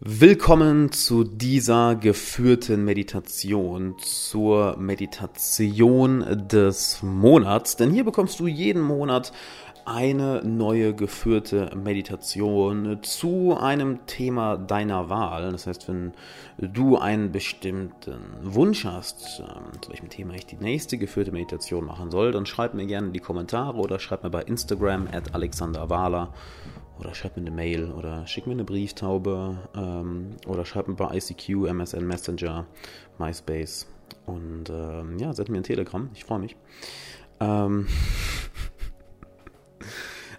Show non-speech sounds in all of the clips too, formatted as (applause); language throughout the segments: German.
Willkommen zu dieser geführten Meditation, zur Meditation des Monats. Denn hier bekommst du jeden Monat eine neue geführte Meditation zu einem Thema deiner Wahl. Das heißt, wenn du einen bestimmten Wunsch hast, ähm, zu welchem Thema ich die nächste geführte Meditation machen soll, dann schreib mir gerne in die Kommentare oder schreib mir bei Instagram at Alexander Wahler oder schreib mir eine Mail oder schick mir eine Brieftaube ähm, oder schreib mir bei ICQ, MSN Messenger, MySpace und ähm, ja, send mir ein Telegram. Ich freue mich. Ähm, (laughs)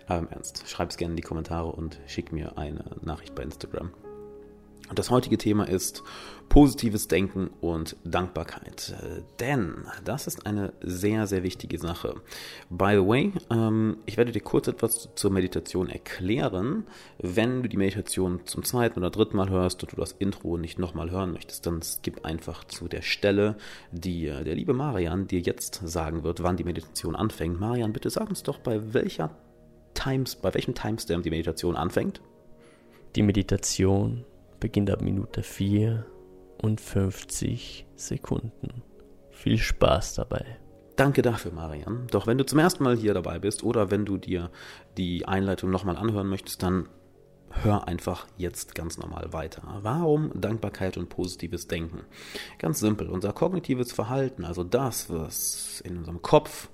Ernst, schreib es gerne in die Kommentare und schick mir eine Nachricht bei Instagram. Und das heutige Thema ist positives Denken und Dankbarkeit. Denn das ist eine sehr, sehr wichtige Sache. By the way, ähm, ich werde dir kurz etwas zur Meditation erklären. Wenn du die Meditation zum zweiten oder dritten Mal hörst und du das Intro nicht nochmal hören möchtest, dann skip einfach zu der Stelle, die äh, der liebe Marian dir jetzt sagen wird, wann die Meditation anfängt. Marian, bitte sag uns doch, bei welcher Times, bei welchem Timestamp die Meditation anfängt? Die Meditation beginnt ab Minute 4 und 50 Sekunden. Viel Spaß dabei. Danke dafür, Marian. Doch wenn du zum ersten Mal hier dabei bist oder wenn du dir die Einleitung nochmal anhören möchtest, dann hör einfach jetzt ganz normal weiter. Warum Dankbarkeit und positives Denken? Ganz simpel. Unser kognitives Verhalten, also das, was in unserem Kopf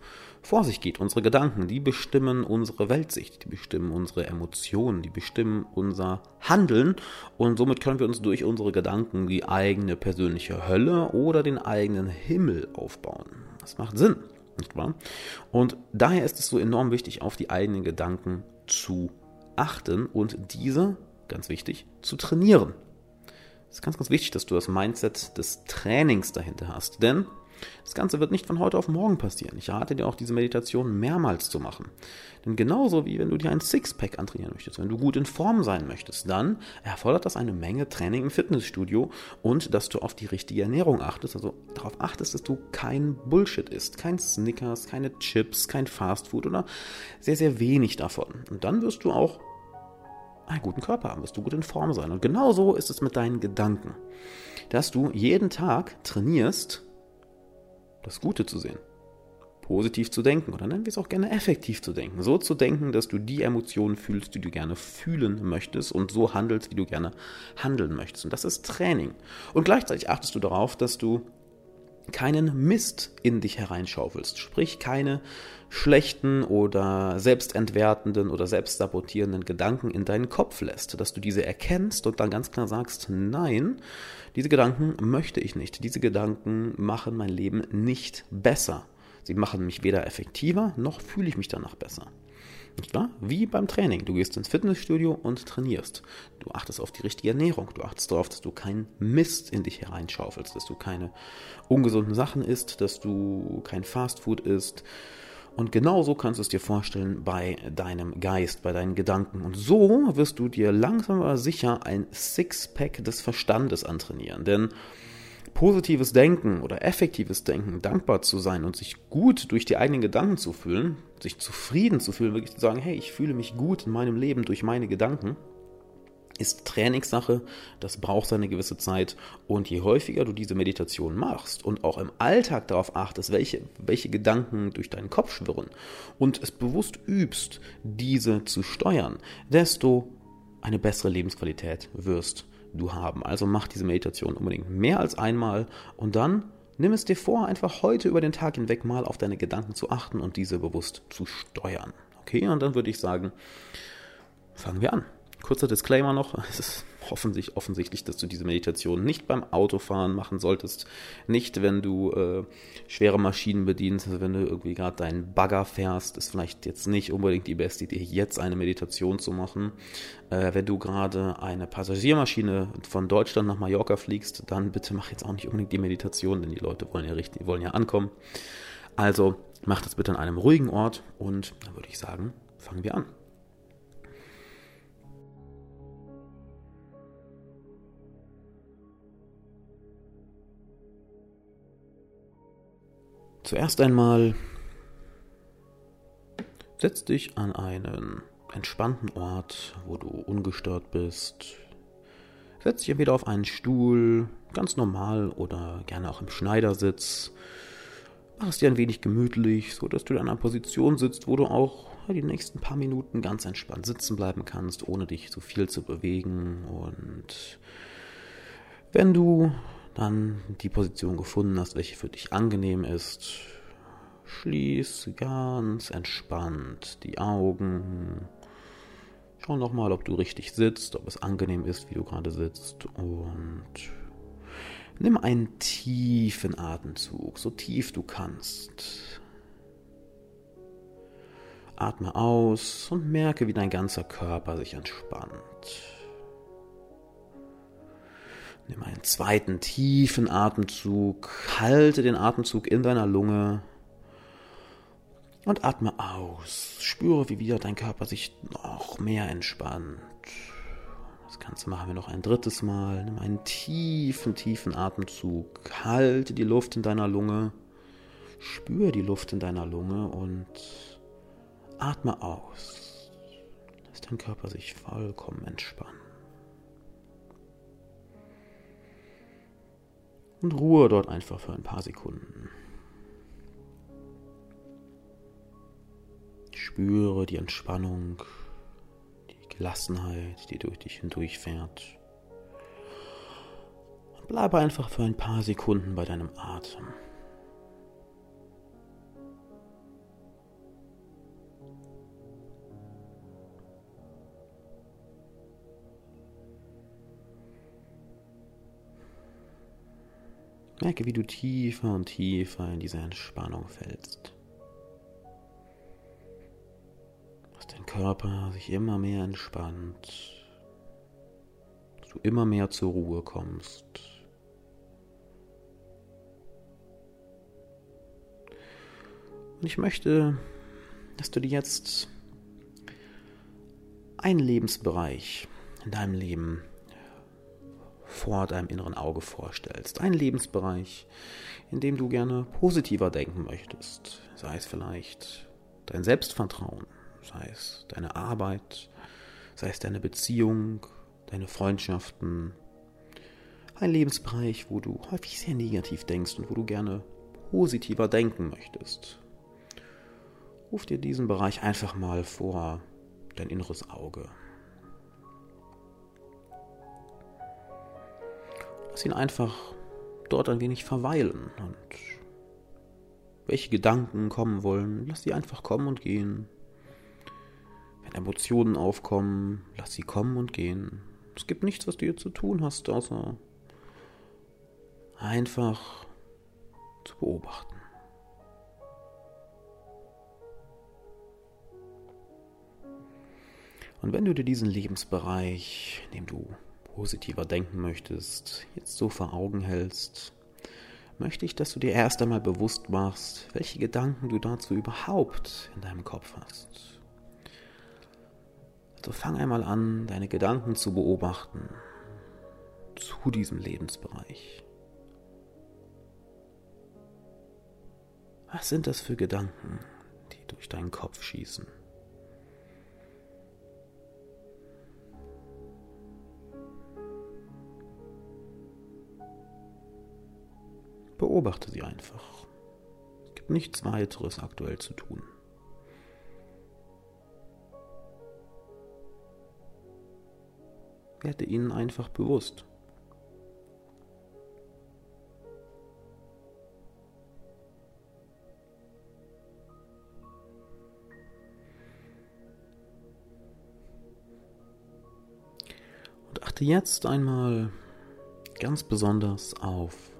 vor sich geht. Unsere Gedanken, die bestimmen unsere Weltsicht, die bestimmen unsere Emotionen, die bestimmen unser Handeln und somit können wir uns durch unsere Gedanken die eigene persönliche Hölle oder den eigenen Himmel aufbauen. Das macht Sinn, nicht wahr? Und daher ist es so enorm wichtig, auf die eigenen Gedanken zu achten und diese, ganz wichtig, zu trainieren. Es ist ganz, ganz wichtig, dass du das Mindset des Trainings dahinter hast, denn das Ganze wird nicht von heute auf morgen passieren. Ich rate dir auch, diese Meditation mehrmals zu machen. Denn genauso wie wenn du dir ein Sixpack antrainieren möchtest, wenn du gut in Form sein möchtest, dann erfordert das eine Menge Training im Fitnessstudio und dass du auf die richtige Ernährung achtest. Also darauf achtest, dass du kein Bullshit isst, kein Snickers, keine Chips, kein Fastfood oder sehr, sehr wenig davon. Und dann wirst du auch einen guten Körper haben, wirst du gut in Form sein. Und genauso ist es mit deinen Gedanken. Dass du jeden Tag trainierst, das Gute zu sehen. Positiv zu denken oder nennen wir es auch gerne effektiv zu denken. So zu denken, dass du die Emotionen fühlst, die du gerne fühlen möchtest und so handelst, wie du gerne handeln möchtest. Und das ist Training. Und gleichzeitig achtest du darauf, dass du keinen Mist in dich hereinschaufelst. Sprich, keine schlechten oder selbstentwertenden oder selbstsabotierenden Gedanken in deinen Kopf lässt. Dass du diese erkennst und dann ganz klar sagst, nein, diese Gedanken möchte ich nicht. Diese Gedanken machen mein Leben nicht besser. Sie machen mich weder effektiver, noch fühle ich mich danach besser. Wahr? Wie beim Training. Du gehst ins Fitnessstudio und trainierst. Du achtest auf die richtige Ernährung. Du achtest darauf, dass du keinen Mist in dich hereinschaufelst, dass du keine ungesunden Sachen isst, dass du kein Fastfood isst, und genauso kannst du es dir vorstellen bei deinem Geist, bei deinen Gedanken. Und so wirst du dir langsam aber sicher ein Sixpack des Verstandes antrainieren. Denn positives Denken oder effektives Denken, dankbar zu sein und sich gut durch die eigenen Gedanken zu fühlen, sich zufrieden zu fühlen, wirklich zu sagen, hey, ich fühle mich gut in meinem Leben durch meine Gedanken, ist Trainingssache, das braucht seine gewisse Zeit und je häufiger du diese Meditation machst und auch im Alltag darauf achtest, welche, welche Gedanken durch deinen Kopf schwirren und es bewusst übst, diese zu steuern, desto eine bessere Lebensqualität wirst du haben. Also mach diese Meditation unbedingt mehr als einmal und dann nimm es dir vor, einfach heute über den Tag hinweg mal auf deine Gedanken zu achten und diese bewusst zu steuern. Okay, und dann würde ich sagen, fangen wir an. Kurzer Disclaimer noch, (laughs) es ist hoffentlich offensichtlich, dass du diese Meditation nicht beim Autofahren machen solltest, nicht wenn du äh, schwere Maschinen bedienst, also wenn du irgendwie gerade deinen Bagger fährst, ist vielleicht jetzt nicht unbedingt die beste Idee, jetzt eine Meditation zu machen. Äh, wenn du gerade eine Passagiermaschine von Deutschland nach Mallorca fliegst, dann bitte mach jetzt auch nicht unbedingt die Meditation, denn die Leute wollen ja richtig, wollen ja ankommen. Also mach das bitte an einem ruhigen Ort und dann würde ich sagen, fangen wir an. Zuerst einmal setz dich an einen entspannten Ort, wo du ungestört bist. Setz dich entweder auf einen Stuhl, ganz normal oder gerne auch im Schneidersitz. Mach es dir ein wenig gemütlich, so dass du in einer Position sitzt, wo du auch die nächsten paar Minuten ganz entspannt sitzen bleiben kannst, ohne dich zu viel zu bewegen. Und wenn du dann die Position gefunden hast, welche für dich angenehm ist, schließ ganz entspannt die Augen Schau nochmal, ob du richtig sitzt, ob es angenehm ist, wie du gerade sitzt. Und nimm einen tiefen Atemzug, so tief du kannst. Atme aus und merke, wie dein ganzer Körper sich entspannt. Nimm einen zweiten tiefen Atemzug, halte den Atemzug in deiner Lunge und atme aus. Spüre, wie wieder dein Körper sich noch mehr entspannt. Das Ganze machen wir noch ein drittes Mal. Nimm einen tiefen, tiefen Atemzug. Halte die Luft in deiner Lunge. Spüre die Luft in deiner Lunge und atme aus. Lass dein Körper sich vollkommen entspannen. Und ruhe dort einfach für ein paar Sekunden. Spüre die Entspannung, die Gelassenheit, die durch dich hindurchfährt. Und bleibe einfach für ein paar Sekunden bei deinem Atem. Merke, wie du tiefer und tiefer in diese Entspannung fällst. Körper sich immer mehr entspannt, dass du immer mehr zur Ruhe kommst. Und ich möchte, dass du dir jetzt einen Lebensbereich in deinem Leben vor deinem inneren Auge vorstellst. Einen Lebensbereich, in dem du gerne positiver denken möchtest. Sei es vielleicht dein Selbstvertrauen, sei es deine Arbeit, sei es deine Beziehung, deine Freundschaften, ein Lebensbereich, wo du häufig sehr negativ denkst und wo du gerne positiver denken möchtest. Ruf dir diesen Bereich einfach mal vor dein inneres Auge. Lass ihn einfach dort ein wenig verweilen und welche Gedanken kommen wollen, lass sie einfach kommen und gehen. Emotionen aufkommen, lass sie kommen und gehen. Es gibt nichts, was du hier zu tun hast, außer einfach zu beobachten. Und wenn du dir diesen Lebensbereich, in dem du positiver denken möchtest, jetzt so vor Augen hältst, möchte ich, dass du dir erst einmal bewusst machst, welche Gedanken du dazu überhaupt in deinem Kopf hast. So fang einmal an, deine Gedanken zu beobachten zu diesem Lebensbereich. Was sind das für Gedanken, die durch deinen Kopf schießen? Beobachte sie einfach. Es gibt nichts weiteres aktuell zu tun. werde ihnen einfach bewusst. Und achte jetzt einmal ganz besonders auf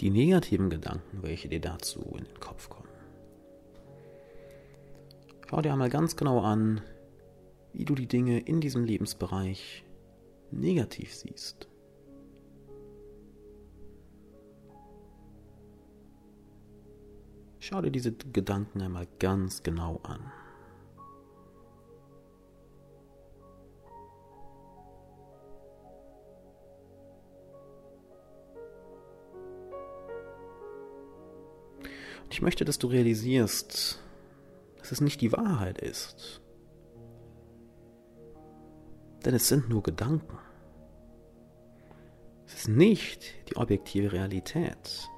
die negativen Gedanken, welche dir dazu in den Kopf kommen. Schau dir einmal ganz genau an, wie du die Dinge in diesem Lebensbereich negativ siehst. Schau dir diese Gedanken einmal ganz genau an. Ich möchte, dass du realisierst, dass es nicht die Wahrheit ist, denn es sind nur Gedanken. Es ist nicht die objektive Realität.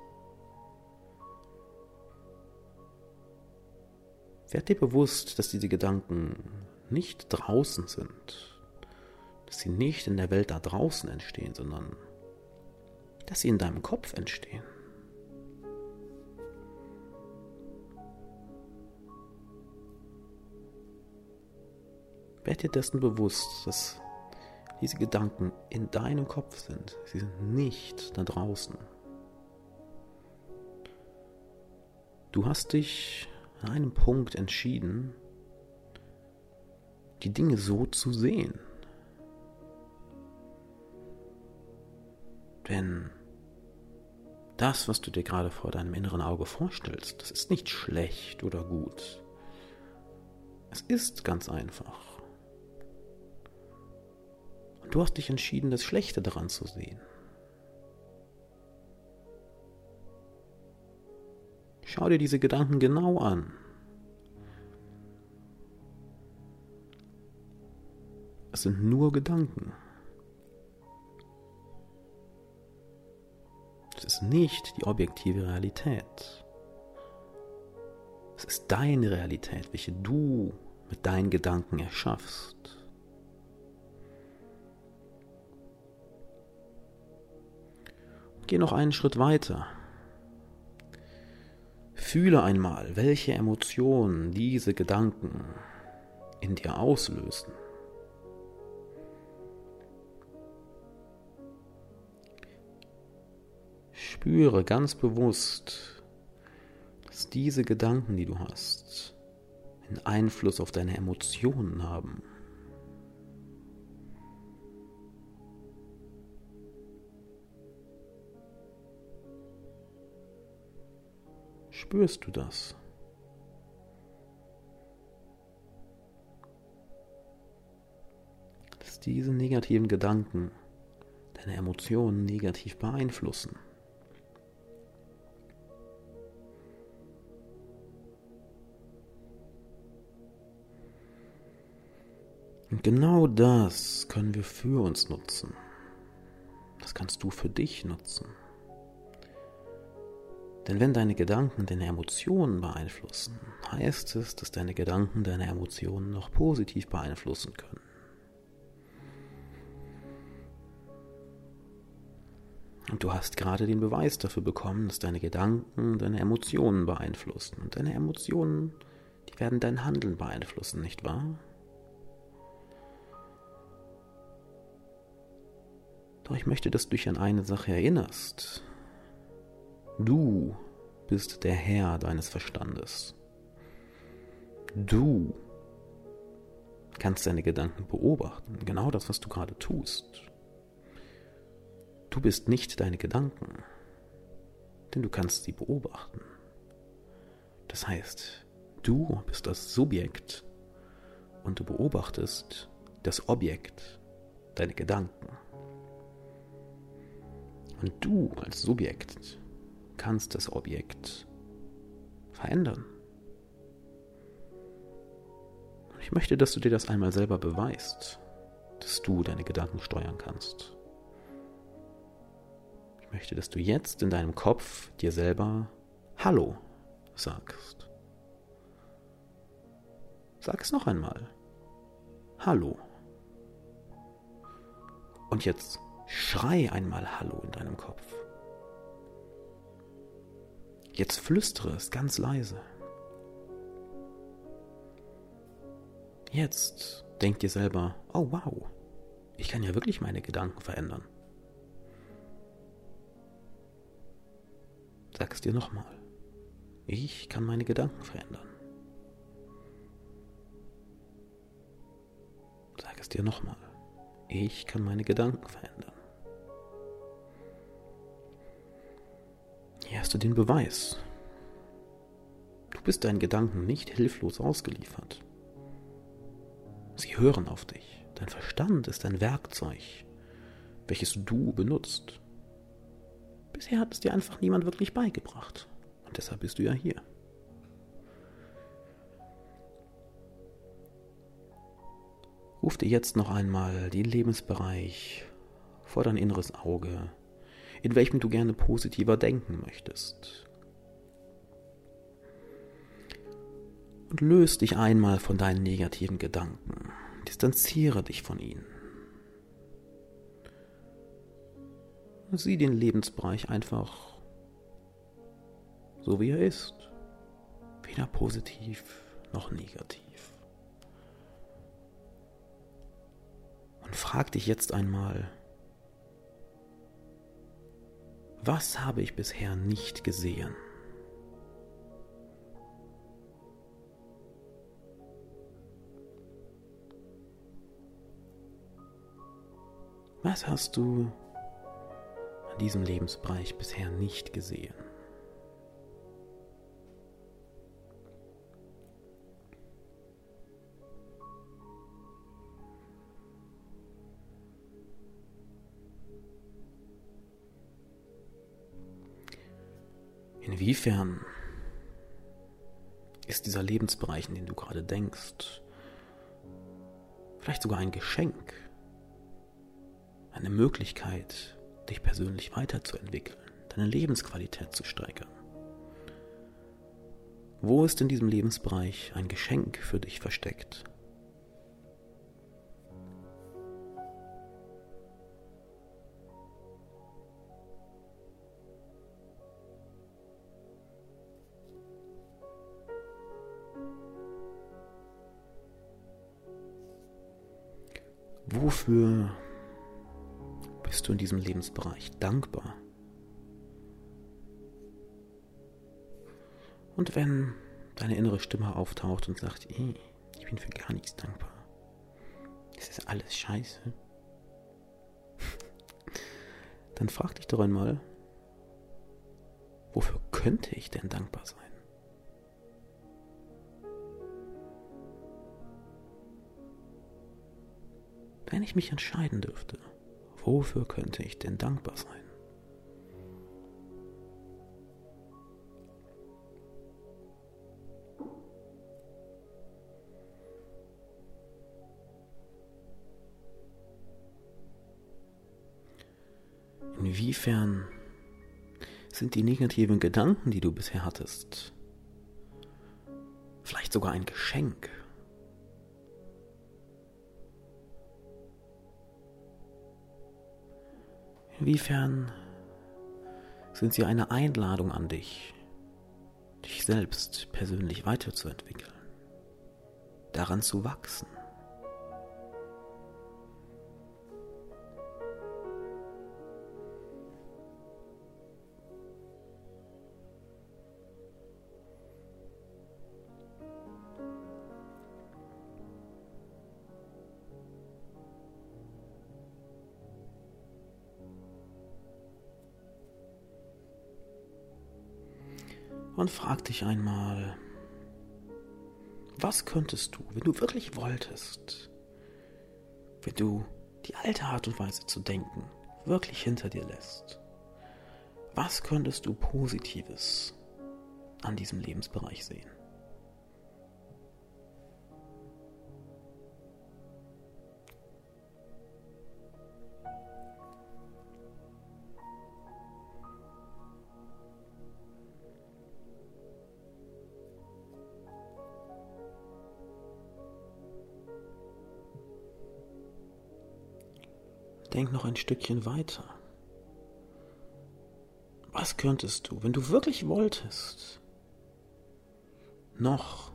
Werd dir bewusst, dass diese Gedanken nicht draußen sind, dass sie nicht in der Welt da draußen entstehen, sondern dass sie in deinem Kopf entstehen. Werd dir dessen bewusst, dass diese Gedanken in deinem Kopf sind. Sie sind nicht da draußen. Du hast dich an einem Punkt entschieden, die Dinge so zu sehen. Denn das, was du dir gerade vor deinem inneren Auge vorstellst, das ist nicht schlecht oder gut. Es ist ganz einfach. Du hast dich entschieden, das Schlechte daran zu sehen. Schau dir diese Gedanken genau an. Es sind nur Gedanken. Es ist nicht die objektive Realität. Es ist deine Realität, welche du mit deinen Gedanken erschaffst. Geh noch einen Schritt weiter. Fühle einmal, welche Emotionen diese Gedanken in dir auslösen. Spüre ganz bewusst, dass diese Gedanken, die du hast, einen Einfluss auf deine Emotionen haben. Spürst du das? Dass diese negativen Gedanken deine Emotionen negativ beeinflussen. Und genau das können wir für uns nutzen. Das kannst du für dich nutzen. Denn wenn deine Gedanken deine Emotionen beeinflussen, heißt es, dass deine Gedanken deine Emotionen noch positiv beeinflussen können. Und du hast gerade den Beweis dafür bekommen, dass deine Gedanken deine Emotionen beeinflussen. Und deine Emotionen, die werden dein Handeln beeinflussen, nicht wahr? Doch ich möchte, dass du dich an eine Sache erinnerst. Du bist der Herr deines Verstandes. Du kannst deine Gedanken beobachten, genau das, was du gerade tust. Du bist nicht deine Gedanken, denn du kannst sie beobachten. Das heißt, du bist das Subjekt und du beobachtest das Objekt, deine Gedanken. Und du als Subjekt kannst das Objekt verändern. Ich möchte, dass du dir das einmal selber beweist, dass du deine Gedanken steuern kannst. Ich möchte, dass du jetzt in deinem Kopf dir selber Hallo sagst. Sag es noch einmal. Hallo. Und jetzt schrei einmal Hallo in deinem Kopf. Jetzt flüstere es ganz leise. Jetzt denk dir selber, oh wow, ich kann ja wirklich meine Gedanken verändern. Sag es dir nochmal. Ich kann meine Gedanken verändern. Sag es dir nochmal. Ich kann meine Gedanken verändern. Hast du den Beweis. Du bist deinen Gedanken nicht hilflos ausgeliefert. Sie hören auf dich. Dein Verstand ist ein Werkzeug, welches du benutzt. Bisher hat es dir einfach niemand wirklich beigebracht. Und deshalb bist du ja hier. Ruf dir jetzt noch einmal den Lebensbereich vor dein inneres Auge, in welchem du gerne positiver denken möchtest. Und löse dich einmal von deinen negativen Gedanken. Distanziere dich von ihnen. Sieh den Lebensbereich einfach so wie er ist. Weder positiv noch negativ. Und frag dich jetzt einmal, was habe ich bisher nicht gesehen? Was hast du an diesem Lebensbereich bisher nicht gesehen? Inwiefern ist dieser Lebensbereich, in den du gerade denkst, vielleicht sogar ein Geschenk, eine Möglichkeit, dich persönlich weiterzuentwickeln, deine Lebensqualität zu steigern? Wo ist in diesem Lebensbereich ein Geschenk für dich versteckt? Wofür bist du in diesem Lebensbereich dankbar? Und wenn deine innere Stimme auftaucht und sagt, ich bin für gar nichts dankbar, es ist alles scheiße, (laughs) dann frag dich doch einmal, wofür könnte ich denn dankbar sein? Wenn ich mich entscheiden dürfte, wofür könnte ich denn dankbar sein? Inwiefern sind die negativen Gedanken, die du bisher hattest, vielleicht sogar ein Geschenk? Inwiefern sind sie eine Einladung an dich, dich selbst persönlich weiterzuentwickeln, daran zu wachsen? Und frag dich einmal, was könntest du, wenn du wirklich wolltest, wenn du die alte Art und Weise zu denken wirklich hinter dir lässt, was könntest du Positives an diesem Lebensbereich sehen? Denk noch ein Stückchen weiter. Was könntest du, wenn du wirklich wolltest, noch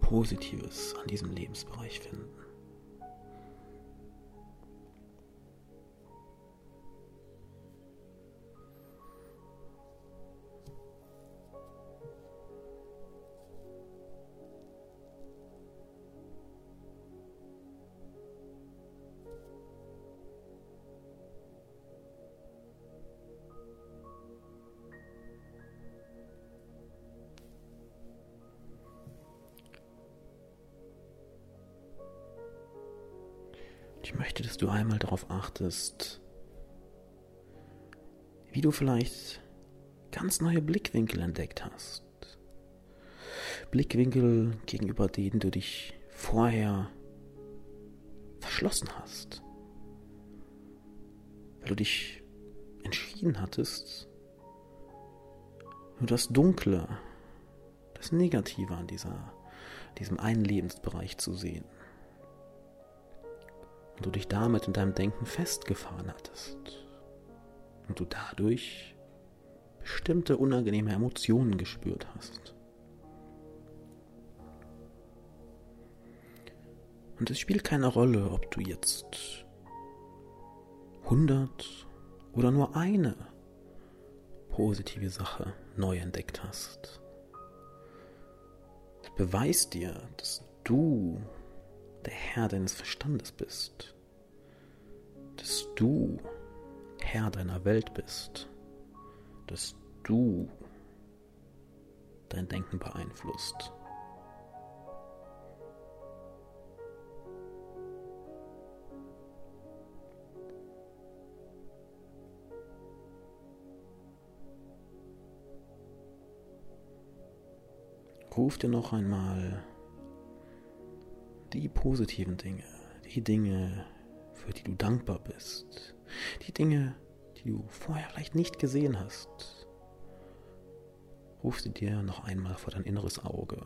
Positives an diesem Lebensbereich finden? Möchte, dass du einmal darauf achtest, wie du vielleicht ganz neue Blickwinkel entdeckt hast. Blickwinkel, gegenüber denen du dich vorher verschlossen hast. Weil du dich entschieden hattest, nur das Dunkle, das Negative an dieser, diesem einen Lebensbereich zu sehen. Und du dich damit in deinem Denken festgefahren hattest. Und du dadurch bestimmte unangenehme Emotionen gespürt hast. Und es spielt keine Rolle, ob du jetzt 100 oder nur eine positive Sache neu entdeckt hast. Es beweist dir, dass du der Herr deines Verstandes bist, dass du Herr deiner Welt bist, dass du dein Denken beeinflusst. Ruf dir noch einmal die positiven Dinge, die Dinge, für die du dankbar bist, die Dinge, die du vorher vielleicht nicht gesehen hast. Ruf sie dir noch einmal vor dein inneres Auge.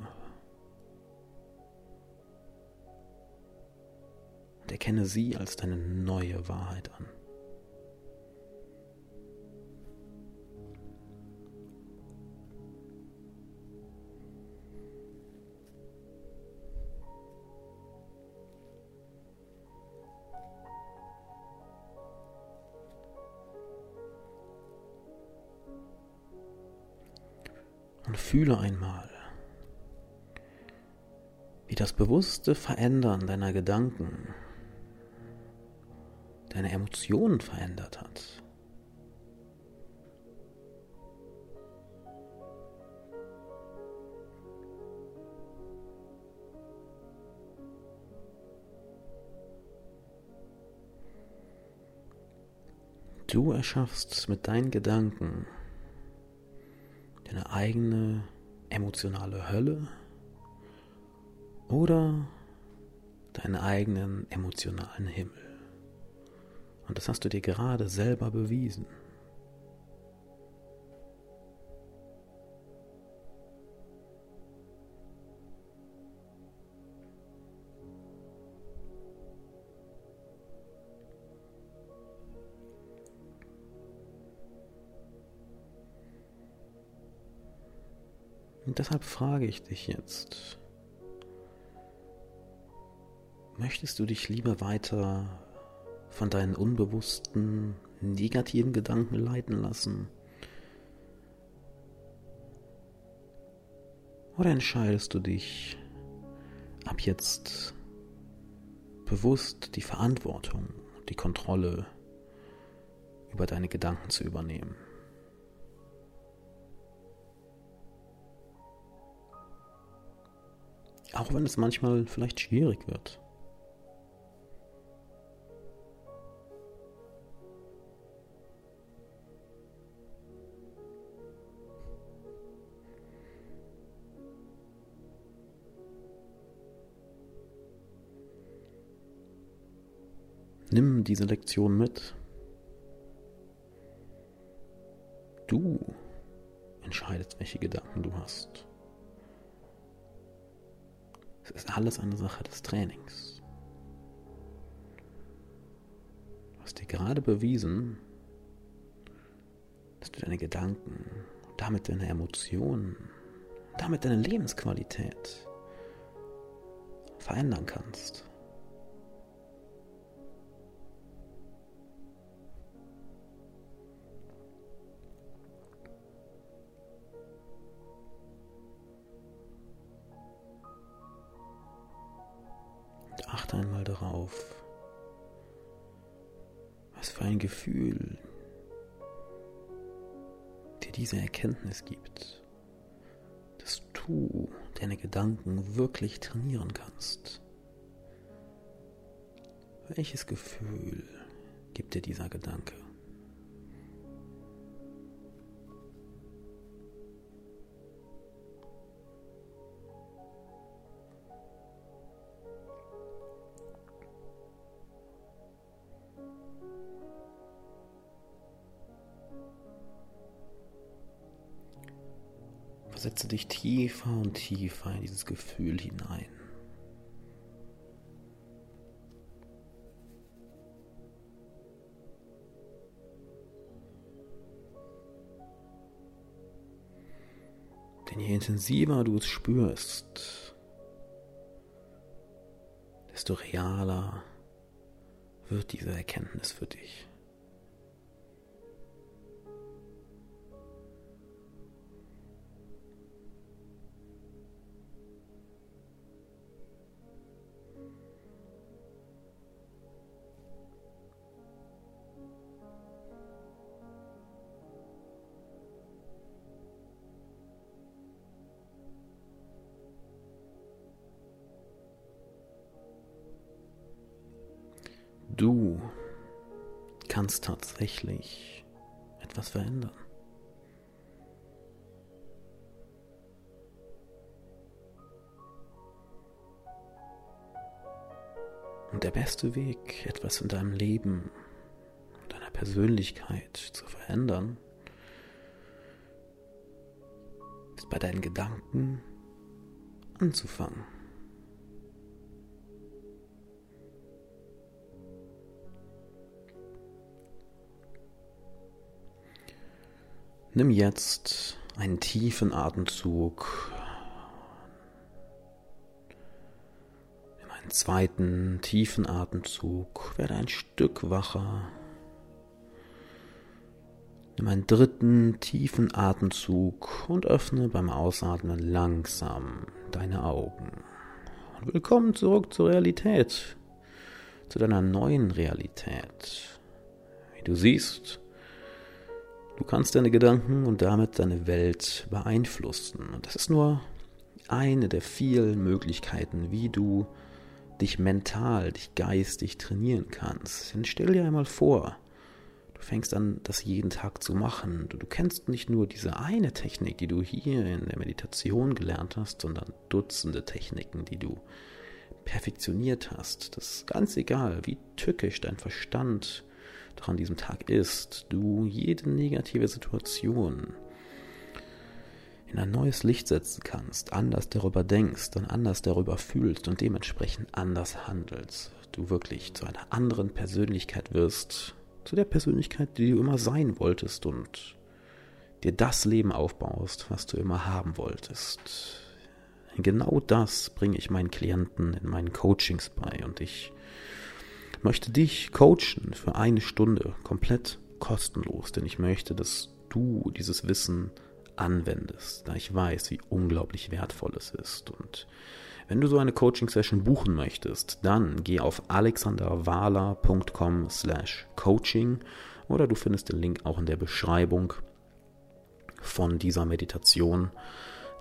Und erkenne sie als deine neue Wahrheit an. Fühle einmal, wie das bewusste Verändern deiner Gedanken deine Emotionen verändert hat. Du erschaffst mit deinen Gedanken eigene emotionale Hölle oder deinen eigenen emotionalen Himmel. Und das hast du dir gerade selber bewiesen. Und deshalb frage ich dich jetzt, möchtest du dich lieber weiter von deinen unbewussten, negativen Gedanken leiten lassen? Oder entscheidest du dich ab jetzt bewusst die Verantwortung, die Kontrolle über deine Gedanken zu übernehmen? Auch wenn es manchmal vielleicht schwierig wird. Nimm diese Lektion mit. Du entscheidest, welche Gedanken du hast. Es ist alles eine Sache des Trainings. Du hast dir gerade bewiesen, dass du deine Gedanken, damit deine Emotionen, damit deine Lebensqualität verändern kannst. Einmal darauf, was für ein Gefühl dir diese Erkenntnis gibt, dass du deine Gedanken wirklich trainieren kannst. Welches Gefühl gibt dir dieser Gedanke? Versetze dich tiefer und tiefer in dieses Gefühl hinein. Denn je intensiver du es spürst, desto realer wird diese Erkenntnis für dich. Kannst tatsächlich etwas verändern. Und der beste Weg, etwas in deinem Leben, deiner Persönlichkeit zu verändern, ist bei deinen Gedanken anzufangen. Nimm jetzt einen tiefen Atemzug. Nimm einen zweiten tiefen Atemzug. Werde ein Stück wacher. Nimm einen dritten tiefen Atemzug und öffne beim Ausatmen langsam deine Augen. Und willkommen zurück zur Realität, zu deiner neuen Realität. Wie du siehst, Du kannst deine Gedanken und damit deine Welt beeinflussen. Und das ist nur eine der vielen Möglichkeiten, wie du dich mental, dich geistig trainieren kannst. Denn stell dir einmal vor, du fängst an, das jeden Tag zu machen. Du, du kennst nicht nur diese eine Technik, die du hier in der Meditation gelernt hast, sondern Dutzende Techniken, die du perfektioniert hast. Das ist ganz egal, wie tückisch dein Verstand doch an diesem Tag ist, du jede negative Situation in ein neues Licht setzen kannst, anders darüber denkst und anders darüber fühlst und dementsprechend anders handelst, du wirklich zu einer anderen Persönlichkeit wirst, zu der Persönlichkeit, die du immer sein wolltest und dir das Leben aufbaust, was du immer haben wolltest. Genau das bringe ich meinen Klienten in meinen Coachings bei und ich möchte dich coachen für eine Stunde komplett kostenlos, denn ich möchte, dass du dieses Wissen anwendest, da ich weiß, wie unglaublich wertvoll es ist. Und wenn du so eine Coaching-Session buchen möchtest, dann geh auf alexanderwala.com slash coaching oder du findest den Link auch in der Beschreibung von dieser Meditation.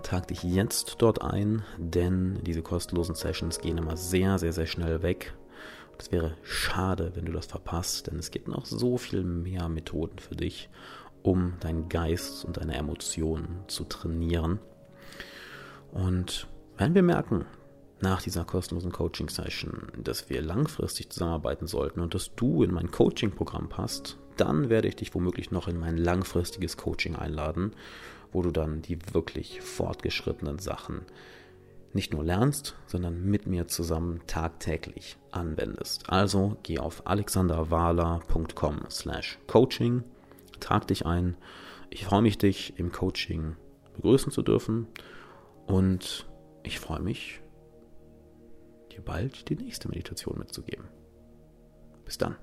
Trag dich jetzt dort ein, denn diese kostenlosen Sessions gehen immer sehr, sehr, sehr schnell weg. Es wäre schade, wenn du das verpasst, denn es gibt noch so viel mehr Methoden für dich, um deinen Geist und deine Emotionen zu trainieren. Und wenn wir merken, nach dieser kostenlosen Coaching-Session, dass wir langfristig zusammenarbeiten sollten und dass du in mein Coaching-Programm passt, dann werde ich dich womöglich noch in mein langfristiges Coaching einladen, wo du dann die wirklich fortgeschrittenen Sachen nicht nur lernst, sondern mit mir zusammen tagtäglich anwendest. Also geh auf alexanderwala.com slash coaching, trag dich ein. Ich freue mich, dich im Coaching begrüßen zu dürfen und ich freue mich, dir bald die nächste Meditation mitzugeben. Bis dann.